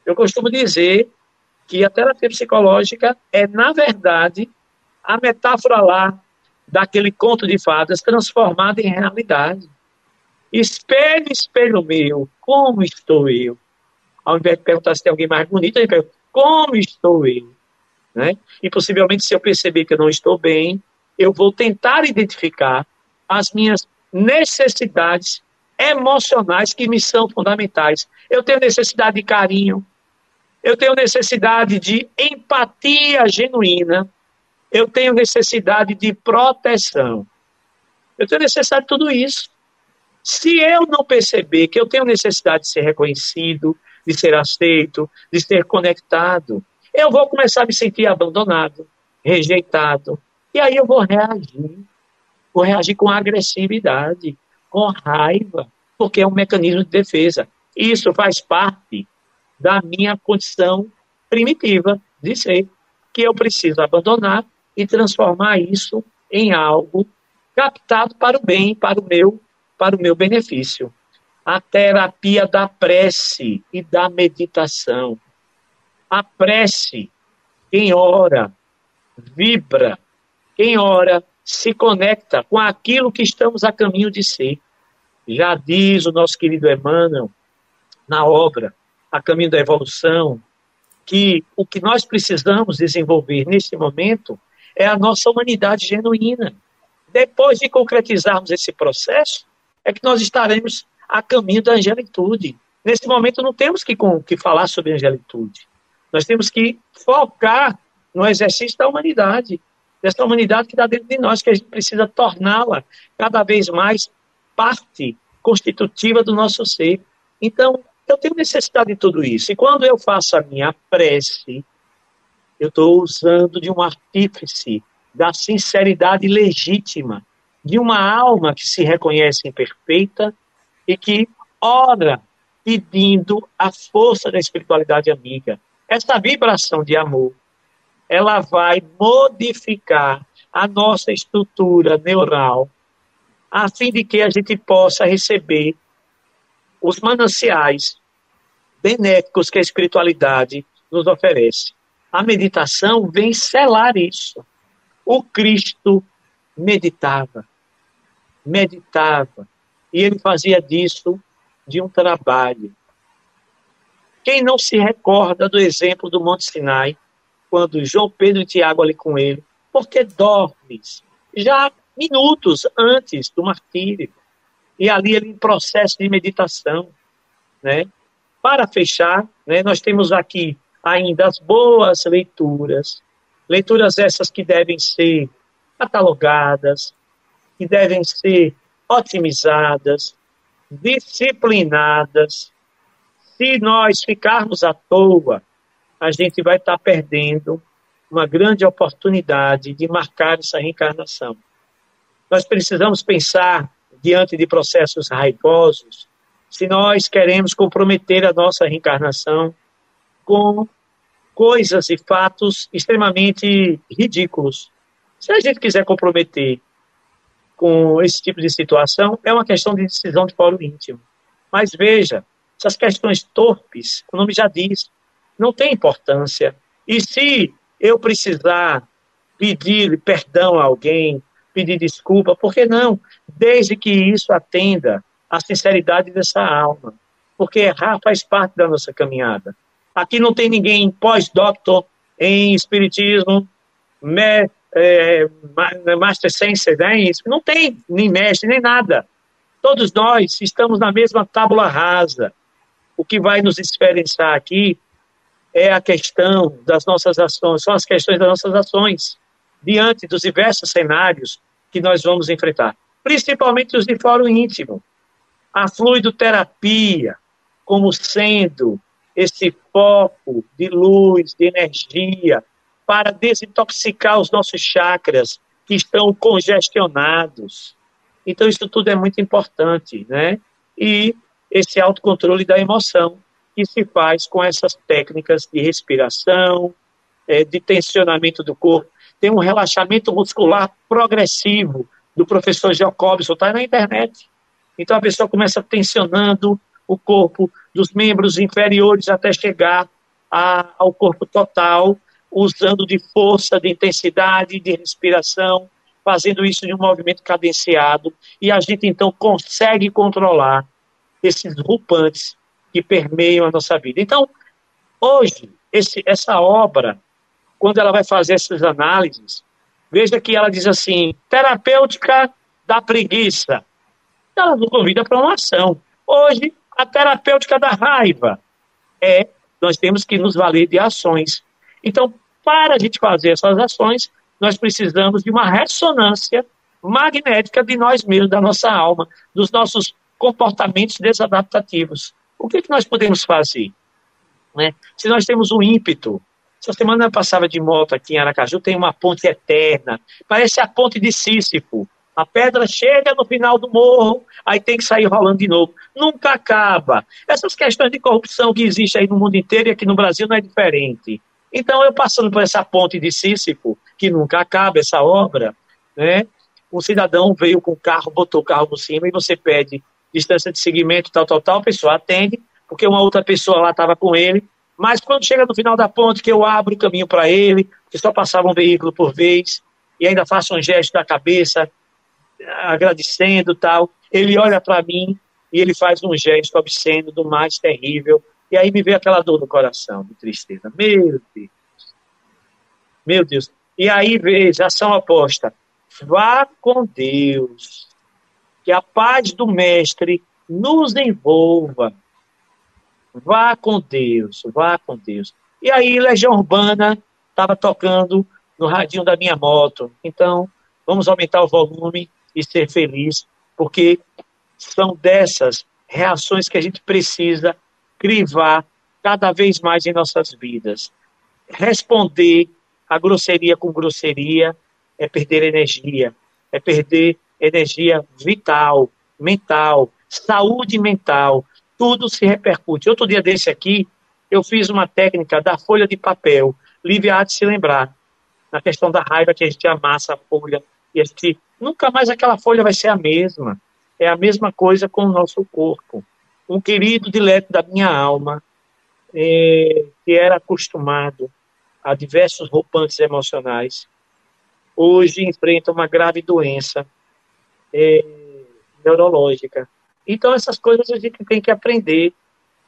Eu costumo dizer que a terapia psicológica é, na verdade, a metáfora lá daquele conto de fadas transformada em realidade. Espelho, espelho meu, como estou eu? Ao invés de perguntar se tem alguém mais bonito, ele pergunta, como estou eu? Né? E possivelmente, se eu perceber que eu não estou bem, eu vou tentar identificar as minhas necessidades emocionais que me são fundamentais. Eu tenho necessidade de carinho, eu tenho necessidade de empatia genuína, eu tenho necessidade de proteção. Eu tenho necessidade de tudo isso. Se eu não perceber que eu tenho necessidade de ser reconhecido, de ser aceito, de ser conectado, eu vou começar a me sentir abandonado, rejeitado. E aí eu vou reagir. Vou reagir com agressividade, com raiva, porque é um mecanismo de defesa. Isso faz parte da minha condição primitiva de ser, que eu preciso abandonar e transformar isso em algo captado para o bem, para o meu, para o meu benefício. A terapia da prece e da meditação. A prece, quem ora, vibra, quem ora se conecta com aquilo que estamos a caminho de ser. Já diz o nosso querido Emmanuel na obra a caminho da evolução, que o que nós precisamos desenvolver neste momento é a nossa humanidade genuína. Depois de concretizarmos esse processo, é que nós estaremos a caminho da angelitude. Nesse momento não temos que, que falar sobre angelitude. Nós temos que focar no exercício da humanidade, dessa humanidade que está dentro de nós, que a gente precisa torná-la cada vez mais parte constitutiva do nosso ser. Então, eu tenho necessidade de tudo isso. E quando eu faço a minha prece, eu estou usando de um artífice da sinceridade legítima, de uma alma que se reconhece imperfeita e que ora pedindo a força da espiritualidade amiga. Essa vibração de amor, ela vai modificar a nossa estrutura neural, a fim de que a gente possa receber os mananciais benéficos que a espiritualidade nos oferece. A meditação vem selar isso. O Cristo meditava, meditava, e ele fazia disso de um trabalho. Quem não se recorda do exemplo do Monte Sinai, quando João Pedro e Tiago ali com ele, porque dormes, já minutos antes do martírio, e ali ele em processo de meditação, né? Para fechar, né, nós temos aqui ainda as boas leituras, leituras essas que devem ser catalogadas, que devem ser otimizadas, disciplinadas. Se nós ficarmos à toa, a gente vai estar perdendo uma grande oportunidade de marcar essa reencarnação. Nós precisamos pensar, diante de processos raivosos, se nós queremos comprometer a nossa reencarnação com coisas e fatos extremamente ridículos. Se a gente quiser comprometer com esse tipo de situação, é uma questão de decisão de fórum íntimo. Mas veja, essas questões torpes, o nome já diz, não tem importância. E se eu precisar pedir perdão a alguém, pedir desculpa, por que não? Desde que isso atenda à sinceridade dessa alma. Porque errar faz parte da nossa caminhada. Aqui não tem ninguém pós-doctor em espiritismo, me, é, Master Sensei, né? não tem nem mestre, nem nada. Todos nós estamos na mesma tábula rasa. O que vai nos diferenciar aqui é a questão das nossas ações, são as questões das nossas ações diante dos diversos cenários que nós vamos enfrentar, principalmente os de fórum íntimo. A fluidoterapia como sendo esse foco de luz, de energia, para desintoxicar os nossos chakras que estão congestionados. Então, isso tudo é muito importante, né? E esse autocontrole da emoção que se faz com essas técnicas de respiração, é, de tensionamento do corpo. Tem um relaxamento muscular progressivo do professor Jacobson, está na internet. Então, a pessoa começa tensionando o corpo dos membros inferiores até chegar a, ao corpo total, usando de força, de intensidade, de respiração, fazendo isso de um movimento cadenciado, e a gente então consegue controlar esses rupantes que permeiam a nossa vida. Então, hoje, esse, essa obra, quando ela vai fazer essas análises, veja que ela diz assim: terapêutica da preguiça. Ela nos convida para uma ação. Hoje, a terapêutica da raiva é nós temos que nos valer de ações. Então, para a gente fazer essas ações, nós precisamos de uma ressonância magnética de nós mesmos, da nossa alma, dos nossos comportamentos desadaptativos. O que, que nós podemos fazer? Né? Se nós temos um ímpeto, essa semana eu passava de moto aqui em Aracaju, tem uma ponte eterna, parece a ponte de Sísifo. A pedra chega no final do morro, aí tem que sair rolando de novo. Nunca acaba. Essas questões de corrupção que existem aí no mundo inteiro e aqui no Brasil não é diferente. Então, eu passando por essa ponte de Sísifo, que nunca acaba essa obra, né? Um cidadão veio com o carro, botou o carro por cima e você pede distância de seguimento, tal, tal, tal, a pessoa atende, porque uma outra pessoa lá estava com ele, mas quando chega no final da ponte, que eu abro o caminho para ele, que só passava um veículo por vez, e ainda faço um gesto da cabeça, agradecendo tal. Ele olha para mim e ele faz um gesto obsceno do mais terrível. E aí me vê aquela dor no coração, de tristeza. Meu Deus. Meu Deus. E aí veja, ação oposta. Vá com Deus. Que a paz do Mestre nos envolva. Vá com Deus, vá com Deus. E aí, Legião Urbana estava tocando no radinho da minha moto. Então, vamos aumentar o volume e ser feliz, porque são dessas reações que a gente precisa crivar cada vez mais em nossas vidas. Responder a grosseria com grosseria é perder energia, é perder energia vital, mental, saúde mental, tudo se repercute. Outro dia desse aqui, eu fiz uma técnica da folha de papel. Lívia há de se lembrar, na questão da raiva que a gente amassa a folha e a gente nunca mais aquela folha vai ser a mesma. É a mesma coisa com o nosso corpo. Um querido dileto da minha alma, é, que era acostumado a diversos roupantes emocionais, hoje enfrenta uma grave doença é, neurológica. Então, essas coisas a gente tem que aprender,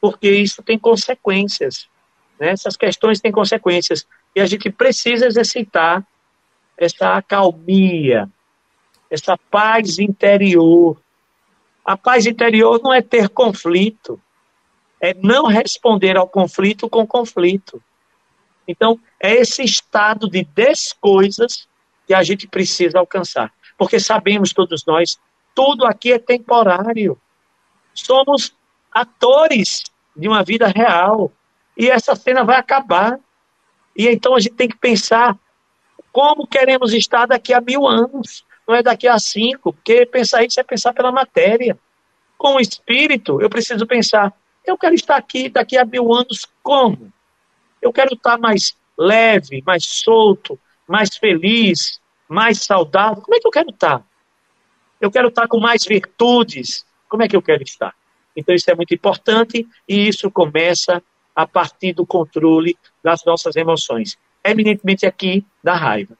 porque isso tem consequências. Né? Essas questões têm consequências. E a gente precisa exercitar essa acalmia, essa paz interior. A paz interior não é ter conflito, é não responder ao conflito com conflito. Então, é esse estado de descoisas que a gente precisa alcançar. Porque sabemos todos nós, tudo aqui é temporário. Somos atores de uma vida real. E essa cena vai acabar. E então a gente tem que pensar como queremos estar daqui a mil anos, não é daqui a cinco, porque pensar isso é pensar pela matéria. Com o espírito, eu preciso pensar, eu quero estar aqui daqui a mil anos como? Eu quero estar mais leve, mais solto, mais feliz, mais saudável. Como é que eu quero estar? Eu quero estar com mais virtudes. Como é que eu quero estar? Então, isso é muito importante e isso começa a partir do controle das nossas emoções eminentemente aqui da raiva.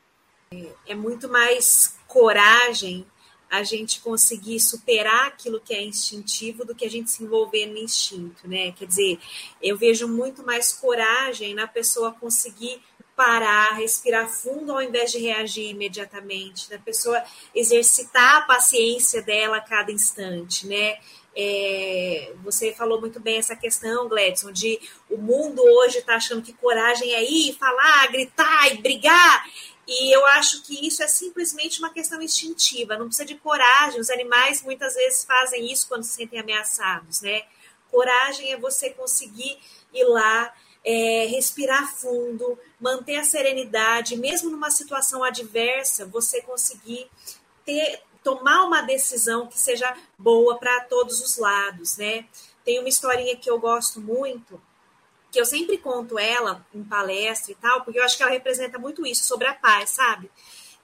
É muito mais coragem a gente conseguir superar aquilo que é instintivo do que a gente se envolver no instinto, né? Quer dizer, eu vejo muito mais coragem na pessoa conseguir parar, respirar fundo ao invés de reagir imediatamente, da pessoa exercitar a paciência dela a cada instante, né? É, você falou muito bem essa questão, Gledson, de o mundo hoje está achando que coragem é ir, falar, gritar e brigar. E eu acho que isso é simplesmente uma questão instintiva, não precisa de coragem. Os animais muitas vezes fazem isso quando se sentem ameaçados, né? Coragem é você conseguir ir lá, é, respirar fundo, manter a serenidade, mesmo numa situação adversa, você conseguir ter, tomar uma decisão que seja boa para todos os lados, né? Tem uma historinha que eu gosto muito, que eu sempre conto ela em palestra e tal, porque eu acho que ela representa muito isso, sobre a paz, sabe?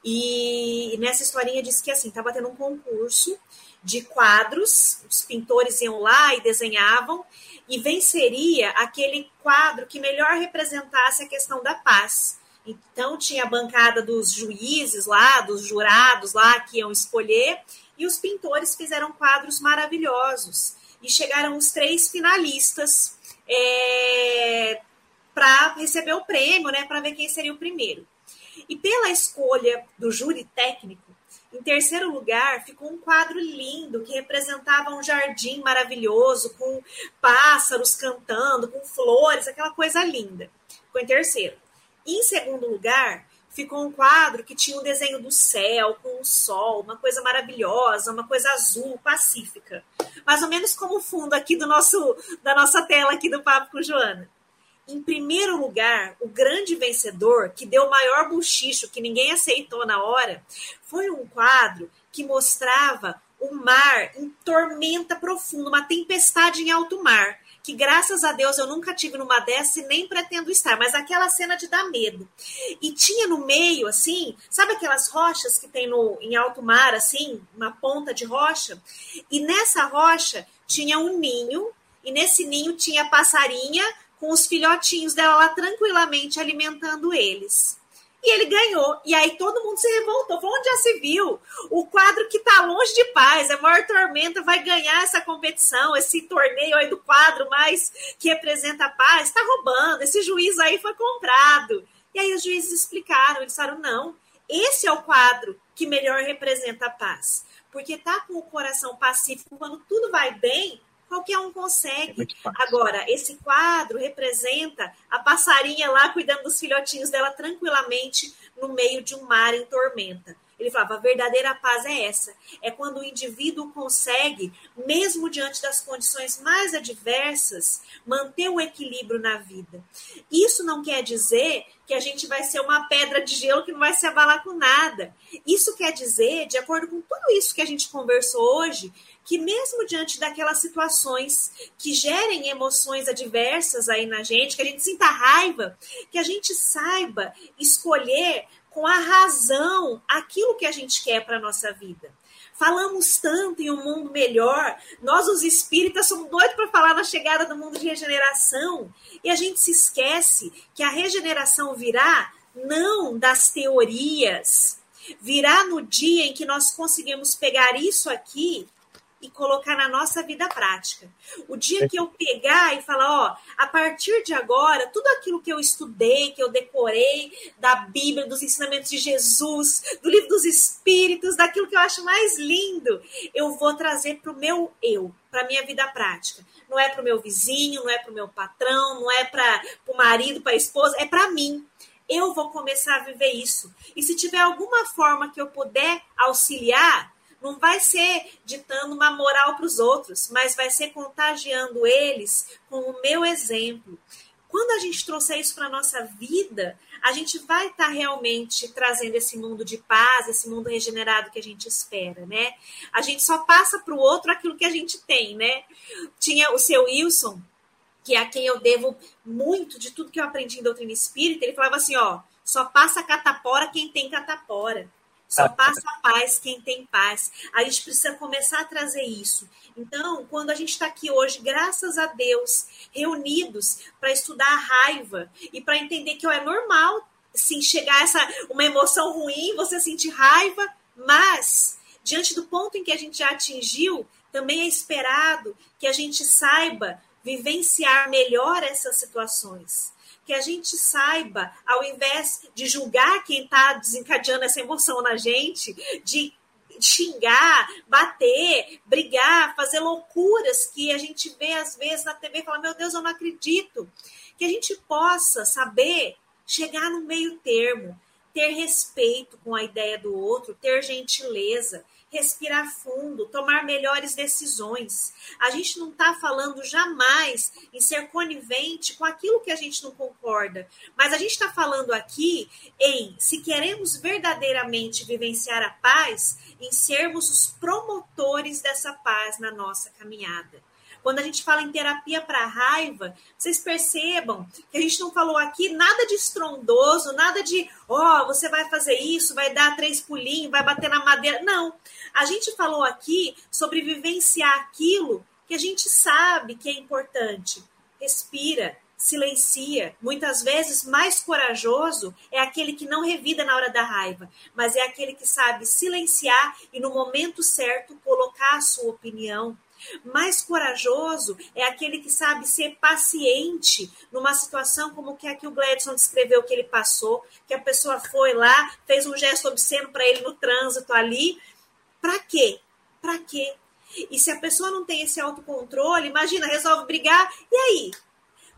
E nessa historinha diz que assim, estava tendo um concurso de quadros, os pintores iam lá e desenhavam, e venceria aquele quadro que melhor representasse a questão da paz. Então tinha a bancada dos juízes lá, dos jurados lá que iam escolher, e os pintores fizeram quadros maravilhosos. E chegaram os três finalistas é, para receber o prêmio, né? Para ver quem seria o primeiro. E pela escolha do júri técnico, em terceiro lugar, ficou um quadro lindo que representava um jardim maravilhoso, com pássaros cantando, com flores, aquela coisa linda. Ficou em terceiro. Em segundo lugar, ficou um quadro que tinha um desenho do céu, com o sol, uma coisa maravilhosa, uma coisa azul, pacífica. Mais ou menos como o fundo aqui do nosso, da nossa tela aqui do Papo com Joana. Em primeiro lugar, o grande vencedor, que deu o maior buchicho, que ninguém aceitou na hora, foi um quadro que mostrava o mar em tormenta profunda, uma tempestade em alto mar que graças a Deus eu nunca tive numa dessas e nem pretendo estar, mas aquela cena de dar medo. E tinha no meio, assim, sabe aquelas rochas que tem no, em alto mar, assim, uma ponta de rocha? E nessa rocha tinha um ninho, e nesse ninho tinha passarinha com os filhotinhos dela lá tranquilamente alimentando eles e ele ganhou. E aí todo mundo se revoltou. Falou, onde já se viu? O quadro que está longe de paz, a maior tormenta, vai ganhar essa competição, esse torneio aí do quadro mais que representa a paz, está roubando, esse juiz aí foi comprado. E aí os juízes explicaram, eles disseram, não, esse é o quadro que melhor representa a paz. Porque tá com o coração pacífico, quando tudo vai bem, qualquer um consegue. É Agora, esse quadro representa a passarinha lá cuidando dos filhotinhos dela tranquilamente no meio de um mar em tormenta. Ele falava: a verdadeira paz é essa. É quando o indivíduo consegue, mesmo diante das condições mais adversas, manter o equilíbrio na vida. Isso não quer dizer que a gente vai ser uma pedra de gelo que não vai se abalar com nada. Isso quer dizer, de acordo com tudo isso que a gente conversou hoje, que mesmo diante daquelas situações que gerem emoções adversas aí na gente, que a gente sinta raiva, que a gente saiba escolher com a razão aquilo que a gente quer para a nossa vida. Falamos tanto em um mundo melhor, nós os espíritas somos doidos para falar na chegada do mundo de regeneração, e a gente se esquece que a regeneração virá não das teorias, virá no dia em que nós conseguimos pegar isso aqui e colocar na nossa vida prática. O dia que eu pegar e falar, ó, a partir de agora, tudo aquilo que eu estudei, que eu decorei da Bíblia, dos ensinamentos de Jesus, do livro dos Espíritos, daquilo que eu acho mais lindo, eu vou trazer para o meu eu, para a minha vida prática. Não é para o meu vizinho, não é para o meu patrão, não é para o marido, para a esposa, é para mim eu vou começar a viver isso. E se tiver alguma forma que eu puder auxiliar, não vai ser ditando uma moral para os outros, mas vai ser contagiando eles com o meu exemplo. Quando a gente trouxer isso para a nossa vida, a gente vai estar tá realmente trazendo esse mundo de paz, esse mundo regenerado que a gente espera, né? A gente só passa para o outro aquilo que a gente tem, né? Tinha o seu Wilson, que é a quem eu devo muito de tudo que eu aprendi em doutrina espírita, ele falava assim, ó, só passa catapora quem tem catapora. Só passa a paz quem tem paz. A gente precisa começar a trazer isso. Então, quando a gente está aqui hoje, graças a Deus, reunidos para estudar a raiva e para entender que ó, é normal sim, chegar essa uma emoção ruim, você sentir raiva, mas diante do ponto em que a gente já atingiu, também é esperado que a gente saiba vivenciar melhor essas situações que a gente saiba, ao invés de julgar quem está desencadeando essa emoção na gente, de xingar, bater, brigar, fazer loucuras que a gente vê às vezes na TV e fala: Meu Deus, eu não acredito. Que a gente possa saber chegar no meio termo, ter respeito com a ideia do outro, ter gentileza, respirar fundo, tomar melhores decisões. A gente não está falando jamais em ser conivente com aquilo que a gente não concorda, mas a gente está falando aqui em, se queremos verdadeiramente vivenciar a paz, em sermos os promotores dessa paz na nossa caminhada. Quando a gente fala em terapia para raiva, vocês percebam que a gente não falou aqui nada de estrondoso, nada de, ó, oh, você vai fazer isso, vai dar três pulinhos, vai bater na madeira. Não. A gente falou aqui sobre vivenciar aquilo que a gente sabe que é importante. Respira, silencia. Muitas vezes, mais corajoso é aquele que não revida na hora da raiva, mas é aquele que sabe silenciar e, no momento certo, colocar a sua opinião, mais corajoso é aquele que sabe ser paciente numa situação como que aqui o Gladson descreveu que ele passou, que a pessoa foi lá, fez um gesto obsceno para ele no trânsito ali. Para quê? Para quê? E se a pessoa não tem esse autocontrole, imagina, resolve brigar, e aí?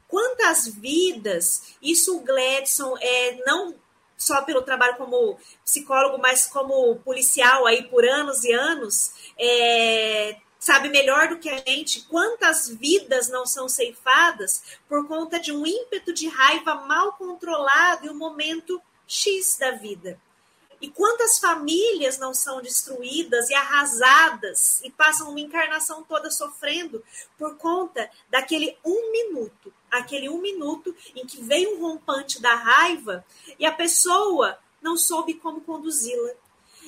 Quantas vidas, isso o Gladson é, não só pelo trabalho como psicólogo, mas como policial aí por anos e anos, é, sabe melhor do que a gente quantas vidas não são ceifadas por conta de um ímpeto de raiva mal controlado em um momento X da vida. E quantas famílias não são destruídas e arrasadas e passam uma encarnação toda sofrendo por conta daquele um minuto, aquele um minuto em que veio um rompante da raiva e a pessoa não soube como conduzi-la.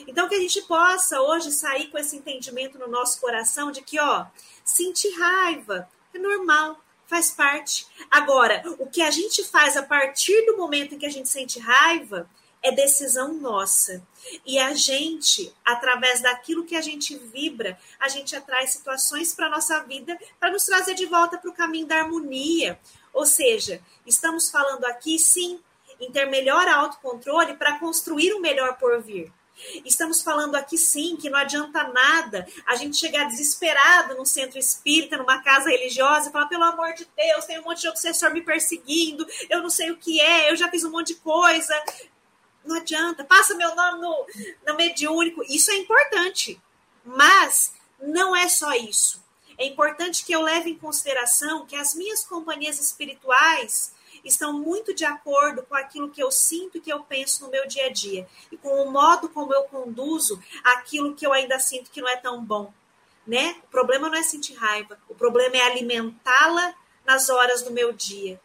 Então, que a gente possa hoje sair com esse entendimento no nosso coração de que, ó, sentir raiva é normal, faz parte. Agora, o que a gente faz a partir do momento em que a gente sente raiva é decisão nossa. E a gente, através daquilo que a gente vibra, a gente atrai situações para a nossa vida para nos trazer de volta para o caminho da harmonia. Ou seja, estamos falando aqui, sim, em ter melhor autocontrole para construir um melhor porvir. Estamos falando aqui sim que não adianta nada a gente chegar desesperado num centro espírita, numa casa religiosa, e falar: pelo amor de Deus, tem um monte de obsessor me perseguindo, eu não sei o que é, eu já fiz um monte de coisa. Não adianta, passa meu nome no, no mediúnico. Isso é importante, mas não é só isso. É importante que eu leve em consideração que as minhas companhias espirituais estão muito de acordo com aquilo que eu sinto e que eu penso no meu dia a dia e com o modo como eu conduzo aquilo que eu ainda sinto que não é tão bom, né? O problema não é sentir raiva, o problema é alimentá-la nas horas do meu dia.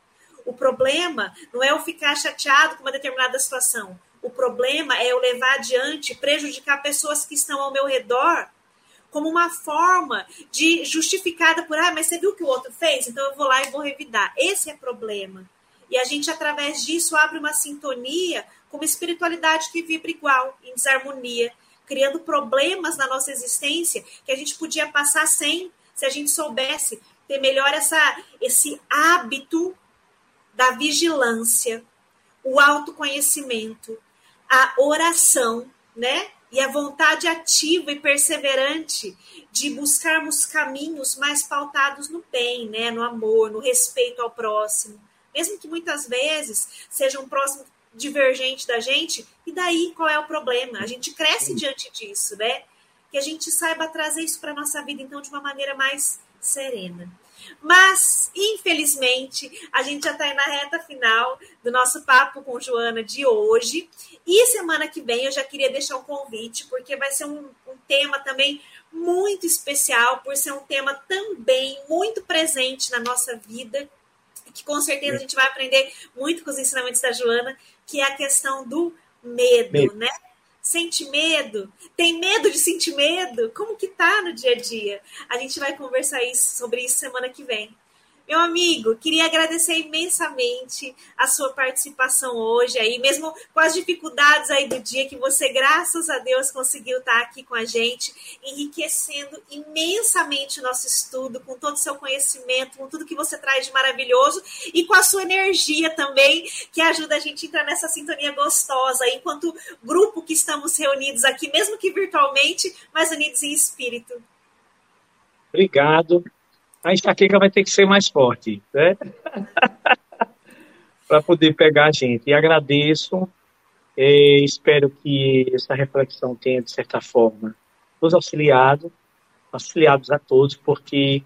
O problema não é eu ficar chateado com uma determinada situação. O problema é eu levar adiante, prejudicar pessoas que estão ao meu redor como uma forma de justificada por, ah, mas você viu o que o outro fez? Então eu vou lá e vou revidar. Esse é problema. E a gente, através disso, abre uma sintonia com uma espiritualidade que vibra igual, em desarmonia, criando problemas na nossa existência que a gente podia passar sem, se a gente soubesse ter melhor essa, esse hábito da vigilância, o autoconhecimento, a oração, né? E a vontade ativa e perseverante de buscarmos caminhos mais pautados no bem, né? No amor, no respeito ao próximo. Mesmo que muitas vezes seja um próximo divergente da gente, e daí qual é o problema? A gente cresce diante disso, né? Que a gente saiba trazer isso para nossa vida, então, de uma maneira mais serena. Mas, infelizmente, a gente já está na reta final do nosso papo com Joana de hoje. E semana que vem eu já queria deixar um convite, porque vai ser um, um tema também muito especial, por ser um tema também muito presente na nossa vida, que com certeza a gente vai aprender muito com os ensinamentos da Joana, que é a questão do medo, medo. né? Sente medo? Tem medo de sentir medo? Como que tá no dia a dia? A gente vai conversar isso, sobre isso semana que vem. Meu amigo, queria agradecer imensamente a sua participação hoje aí, mesmo com as dificuldades aí do dia que você, graças a Deus, conseguiu estar aqui com a gente, enriquecendo imensamente o nosso estudo, com todo o seu conhecimento, com tudo que você traz de maravilhoso e com a sua energia também, que ajuda a gente a entrar nessa sintonia gostosa, enquanto grupo que estamos reunidos aqui, mesmo que virtualmente, mas unidos em espírito. Obrigado a enxaqueca vai ter que ser mais forte, né? para poder pegar a gente. E agradeço, e espero que essa reflexão tenha, de certa forma, nos auxiliado, auxiliados a todos, porque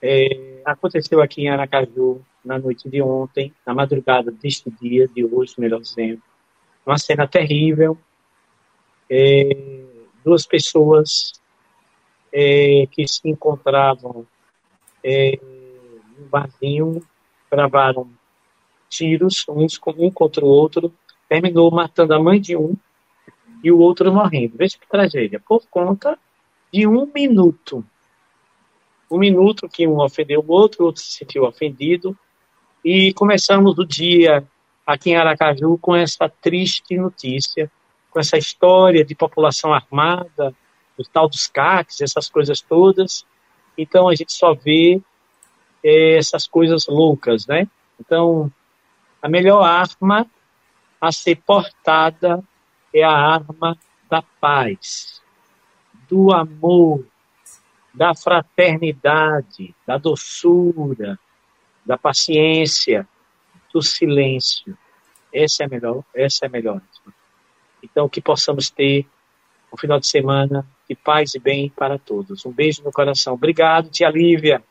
é, aconteceu aqui em Aracaju, na noite de ontem, na madrugada deste dia, de hoje, melhor dizendo, uma cena terrível. É, duas pessoas é, que se encontravam é, um barzinho, gravaram tiros, uns um contra o outro, terminou matando a mãe de um e o outro morrendo. Veja que tragédia. Por conta de um minuto. Um minuto que um ofendeu o outro, o outro se sentiu ofendido. E começamos o dia aqui em Aracaju com essa triste notícia, com essa história de população armada, o tal dos CACs, essas coisas todas. Então a gente só vê é, essas coisas loucas, né? Então, a melhor arma a ser portada é a arma da paz, do amor, da fraternidade, da doçura, da paciência, do silêncio. Essa é a melhor, essa é a melhor. Então, que possamos ter um final de semana de paz e bem para todos. Um beijo no coração. Obrigado, tia Lívia.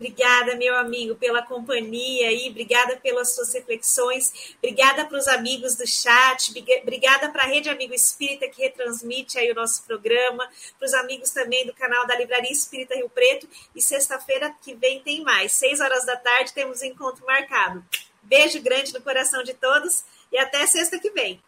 Obrigada, meu amigo, pela companhia aí, obrigada pelas suas reflexões, obrigada para os amigos do chat, obrigada para a Rede Amigo Espírita que retransmite aí o nosso programa, para os amigos também do canal da Livraria Espírita Rio Preto. E sexta-feira que vem tem mais, seis horas da tarde, temos um encontro marcado. Beijo grande no coração de todos e até sexta que vem.